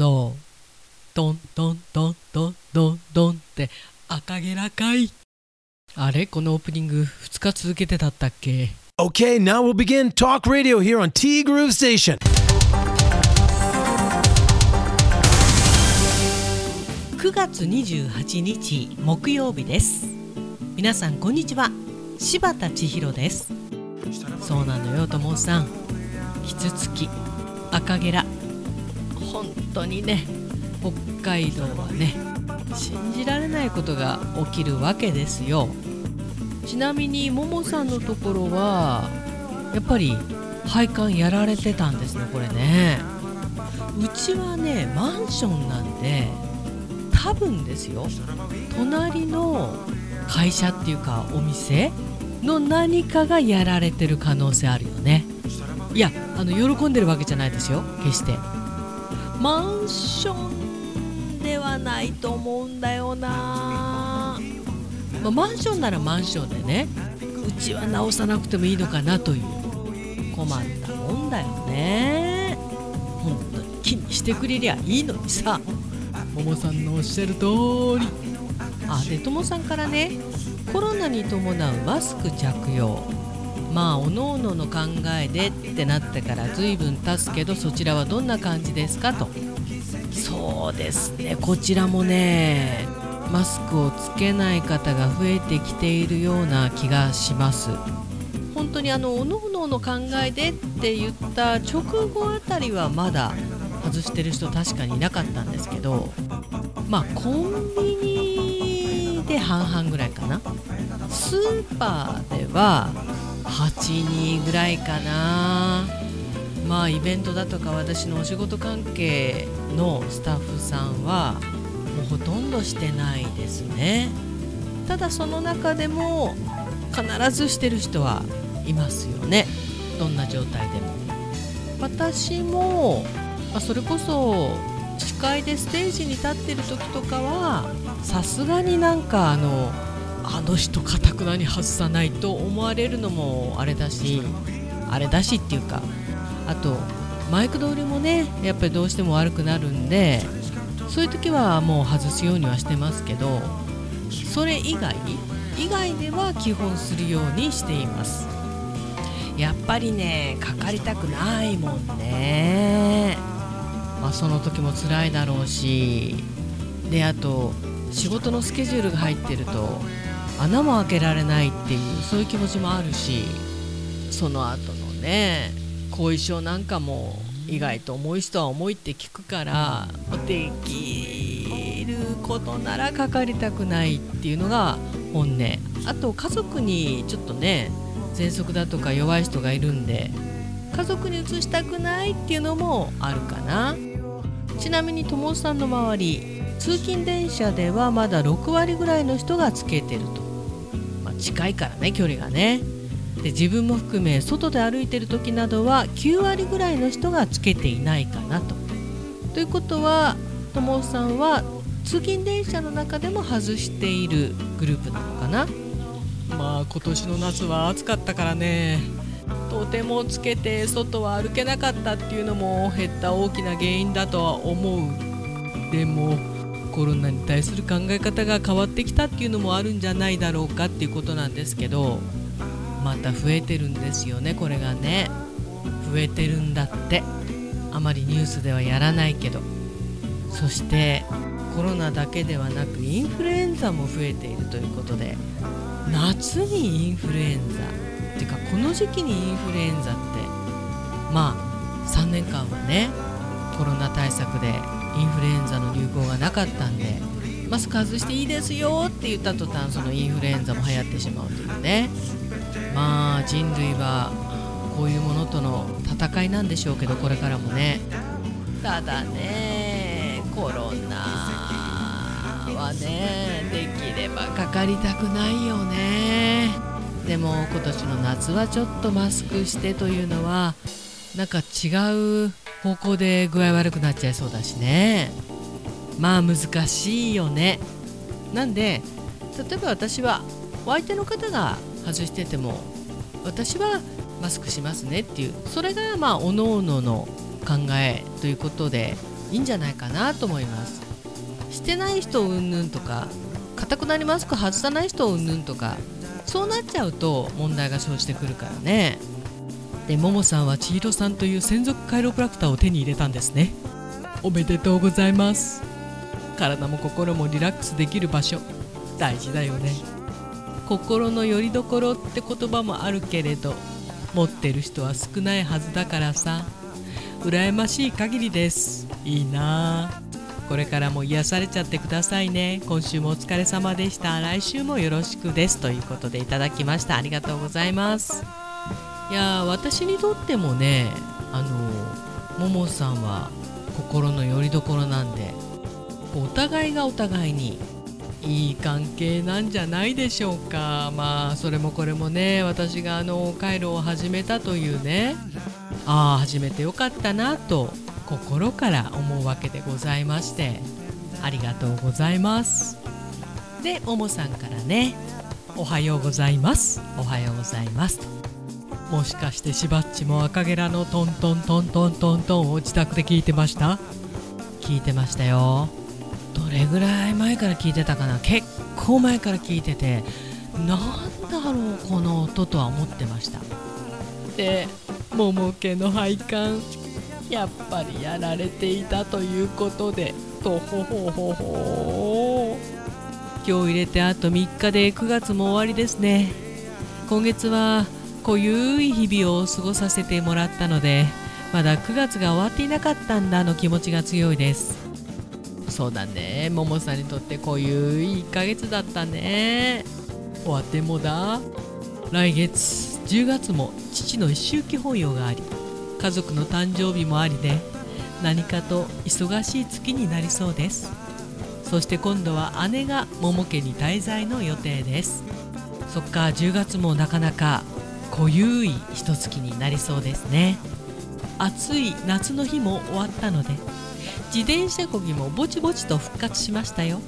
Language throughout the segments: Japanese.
そう。トントントントントンって赤ゲラかいあれ？このオープニング2日続けてたったっけ？Okay, now we'll begin talk radio here on T Groove Station. 9月28日木曜日です。皆さんこんにちは。柴田千尋です。そうなのよともさん。キツツキ。赤ゲラ本当にね北海道はね信じられないことが起きるわけですよ。ちなみにももさんのところはやっぱり配管やられてたんですねこれね。うちはねマンションなんで多分ですよ。隣の会社っていうかお店の何かがやられてる可能性あるよね。いやあの喜んでるわけじゃないですよ決して。マンションではないと思うんだよな、まあ、マンションならマンションでねうちは直さなくてもいいのかなという困ったもんだよね。本当に気にしてくれりゃいいのにさ。ももさんのおっしゃる通り。あでともさんからねコロナに伴うマスク着用。まあおのおのの考えでってなってから随分経つけどそちらはどんな感じですかと。そうですね。こちらもねマスクをつけない方が増えてきているような気がします。本当にあのおのおのの考えでって言った直後あたりはまだ外してる人確かにいなかったんですけどまあコンビニで半々ぐらいかな。スーパーでは8人ぐらいかな。まあイベントだとか私のお仕事関係のスタッフさんはもうほとんどしてないですね。ただその中でも必ずしてる人はいますよね。どんな状態でも。私もまあ、それこそ司会でステージに立ってる時とかはさすがになんかあのあの人かたくなに外さないと思われるのもあれだしあれだしっていうかあとマイク通りもねやっぱりどうしても悪くなるんでそういう時はもう外すようにはしてますけどそれ以外以外では基本するようにしています。やっぱりねかかりたくないもんね。まあ、その時も辛いだろうしであと仕事のスケジュールが入ってると穴も開けられないっていうそういう気持ちもあるしその後のね後遺症なんかも意外と重い人は重いって聞くからできることならかかりたくないっていうのが本音あと家族にちょっとね喘息だとか弱い人がいるんで家族に移したくないっていうのもあるかな。ちなみに友さんの周り通勤電車ではまだ6割ぐらいの人がつけてると、近いからね距離がね。で自分も含め外で歩いてる時などは9割ぐらいの人がつけていないかなと。ということは友さんは通勤電車の中でも外しているグループなのかな？まあ今年の夏は暑かったからね。とてもつけて外は歩けなかったっていうのも減った大きな原因だとは思う。でもコロナに対する考え方が変わってきたっていうのもあるんじゃないだろうかっていうことなんですけどまた増えてるんですよねこれがね。増えてるんだって。あまりニュースではやらないけど。そしてコロナだけではなくインフルエンザも増えているということで。夏にインフルエンザ。っていうかこの時期にインフルエンザって。まあ3年間はねコロナ対策でインフルエンザの流行がなかったんでマスク外していいですよって言った途端そのインフルエンザも流行ってしまうというねまあ人類はこういうものとの戦いなんでしょうけどこれからもねただねコロナはねできればかかりたくないよね。でも今年の夏はちょっとマスクしてというのはなんか違う方向で具合悪くなっちゃいそうだしね。まあ難しいよね。なんで例えば私はお相手の方が外してても私はマスクしますねっていうそれがまあおのおのの考えということでいいんじゃないかなと思います。してない人うんぬんとかかたくなにマスク外さない人うんぬんとかそうなっちゃうと問題が生じてくるからね。でももさんは千尋さんという専属カイロプラクターを手に入れたんですね。おめでとうございます。体も心もリラックスできる場所。大事だよね。心の拠り所って言葉もあるけれど持ってる人は少ないはずだからさ。羨ましい限りです。いいな。これからも癒されちゃってくださいね。今週もお疲れ様でした。来週もよろしくです。ということでいただきました。ありがとうございます。いや私にとってもねあのももさんは心の拠り所なんでお互いがお互いにいい関係なんじゃないでしょうか。まあそれもこれもね私があの回路を始めたというねああ始めてよかったなと心から思うわけでございましてありがとうございます。でももさんからねおはようございます。おはようございます。もしかしてしばっちも赤ゲラのトントントントントントンを自宅で聞いてました？聞いてましたよ。どれぐらい前から聞いてたかな？結構前から聞いててなんだろうこの音とは思ってました。で桃家の配管やっぱりやられていたということでとほほほほ今日入れてあと3日で9月も終わりですね。今月は濃ゆい日々を過ごさせてもらったのでまだ9月が終わっていなかったんだの気持ちが強いです。そうだね。ももさんにとってこうい1ヶ月だったね。終わってもだ。来月10月も父の一周忌法要があり家族の誕生日もありで何かと忙しい月になりそうです。そして今度は姉が桃家に滞在の予定です。そっか10月もなかなか濃ゆい一月になりそうですね。暑い夏の日も終わったので自転車こぎもぼちぼちと復活しましたよ。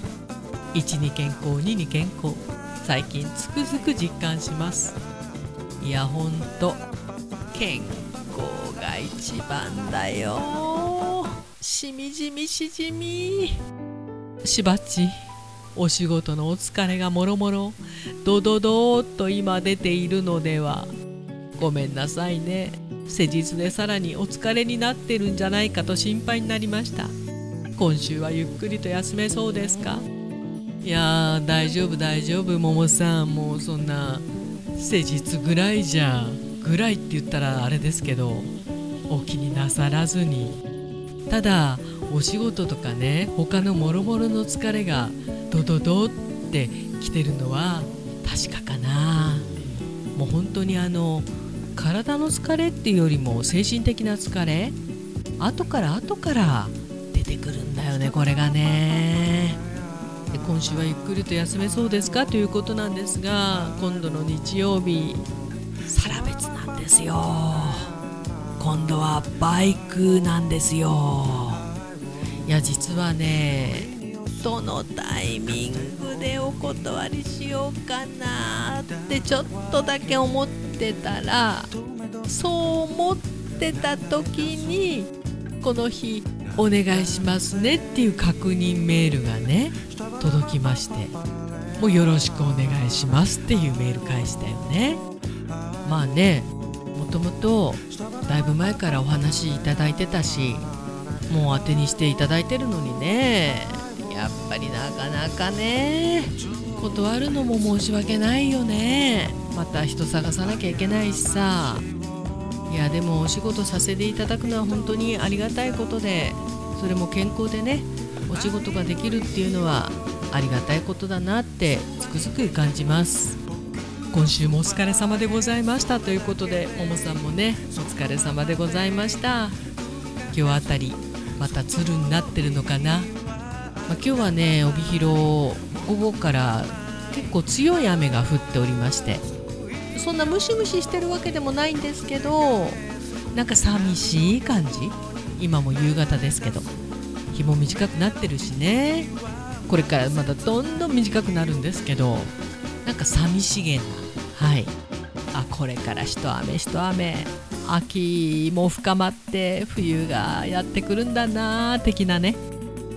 1に健康2に健康。最近つくづく実感します。いやほんと健康が一番だよ。しみじみしじみ。しばっち。お仕事のお疲れがもろもろ。ドドドーっと今出ているのでは。ごめんなさいね。施術でさらにお疲れになってるんじゃないかと心配になりました。今週はゆっくりと休めそうですか？いやー大丈夫大丈夫。ももさんもうそんな施術ぐらいじゃぐらいって言ったらあれですけどお気になさらずに。ただお仕事とかね他のもろもろの疲れがドドドってきてるのは確かかな。もう本当にあの体の疲れっていうよりも精神的な疲れ。後から後から出てくるんだよねこれがね。今週はゆっくりと休めそうですか？ということなんですが今度の日曜日更別なんですよ。今度はバイクなんですよ。いや実はねどのタイミングでお断りしようかなってちょっとだけ思ってたらそう思ってた時にこの日お願いしますねっていう確認メールがね届きましてもうよろしくお願いしますっていうメール返したよね。まあねもともとだいぶ前からお話いただいてたしもう当てにしていただいてるのにね。やっぱりなかなかね断るのも申し訳ないよね。また人探さなきゃいけないしさ。いやでもお仕事させていただくのは本当にありがたいことでそれも健康でねお仕事ができるっていうのはありがたいことだなってつくづく感じます。今週もお疲れ様でございましたということでももさんもねお疲れ様でございました。今日あたりまた鶴になってるのかな、あ、今日はね帯広午後から結構強い雨が降っておりまして。そんなムシムシしてるわけでもないんですけどなんか寂しい感じ？今も夕方ですけど。日も短くなってるしね。これからまだどんどん短くなるんですけど。なんか寂しげな。はい。あこれから一雨一雨。秋も深まって冬がやってくるんだな的なね。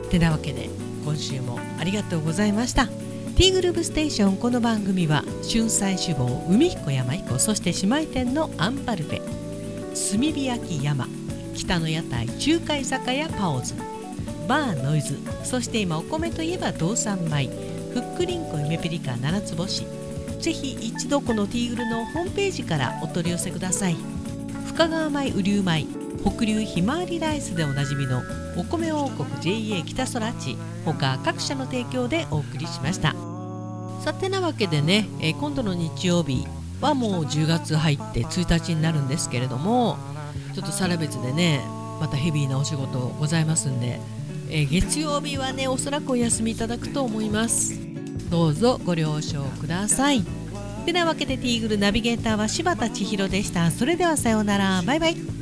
てなわけで。今週もありがとうございました。ティーグループステーションこの番組は春菜志望海彦山彦そして姉妹店のアンパルフェ炭火焼き山北の屋台中華居酒屋パオズバーノイズそして今お米といえば道産米ふっくりんこゆめぴりか七つ星。ぜひ一度このティーグルのホームページからお取り寄せください。深川米雨竜米北流ひまわりライスでおなじみのお米王国 JA 北空地他各社の提供でお送りしました。さてなわけでね、えー、今度の日曜日はもう10月入って1日になるんですけれどもちょっとサラ別でねまたヘビーなお仕事ございますんで、えー、月曜日はねおそらくお休みいただくと思います。どうぞご了承ください。てなわけでティーグルナビゲーターは柴田千尋でした。それではさようなら。バイバイ。